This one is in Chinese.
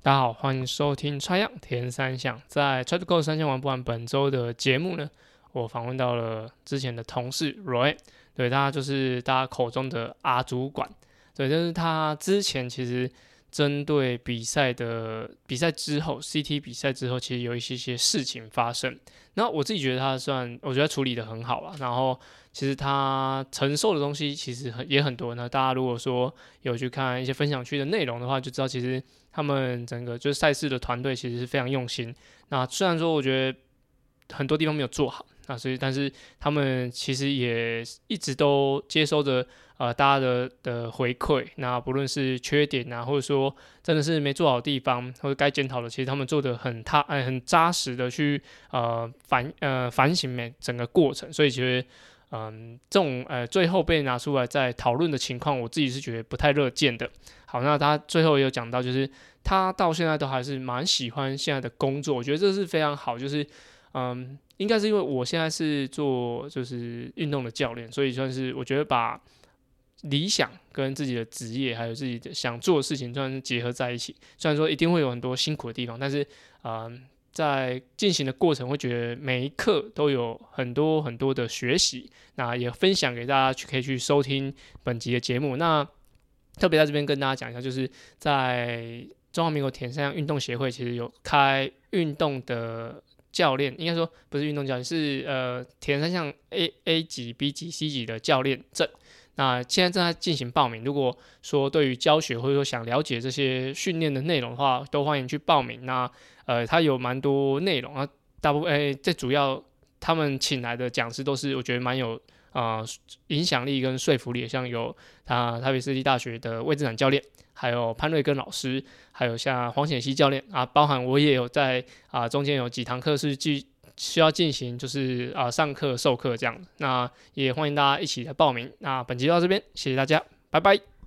大家好，欢迎收听《穿样田三项》。在 Try to Go 三项玩不完本周的节目呢，我访问到了之前的同事 Roy，对，他就是大家口中的阿主管，对，就是他之前其实。针对比赛的比赛之后，CT 比赛之后，其实有一些些事情发生。那我自己觉得他算，我觉得处理的很好了。然后，其实他承受的东西其实很也很多。那大家如果说有去看一些分享区的内容的话，就知道其实他们整个就是赛事的团队其实是非常用心。那虽然说我觉得很多地方没有做好，那所以但是他们其实也一直都接收着。呃，大家的的回馈，那不论是缺点啊，或者说真的是没做好地方，或者该检讨的，其实他们做得很踏，呃，很扎实的去呃反呃反省每整个过程，所以其实嗯、这种呃最后被拿出来再讨论的情况，我自己是觉得不太乐见的。好，那他最后也有讲到，就是他到现在都还是蛮喜欢现在的工作，我觉得这是非常好，就是嗯，应该是因为我现在是做就是运动的教练，所以算是我觉得把。理想跟自己的职业，还有自己的想做的事情，算是结合在一起。虽然说一定会有很多辛苦的地方，但是，嗯、在进行的过程，会觉得每一刻都有很多很多的学习。那也分享给大家去，可以去收听本集的节目。那特别在这边跟大家讲一下，就是在中华民国田三项运动协会，其实有开运动的教练，应该说不是运动教练，是呃田三项 A A 级、B 级、C 级的教练证。那现在正在进行报名。如果说对于教学或者说想了解这些训练的内容的话，都欢迎去报名。那呃，它有蛮多内容啊，大部分诶，最主要他们请来的讲师都是我觉得蛮有啊、影响力跟说服力，像有啊台北市立大学的魏志展教练，还有潘瑞根老师，还有像黄显熙教练啊，包含我也有在啊中间有几堂课是继。需要进行就是啊、上课授课这样，那也欢迎大家一起来报名。那本期就到这边，谢谢大家，拜拜。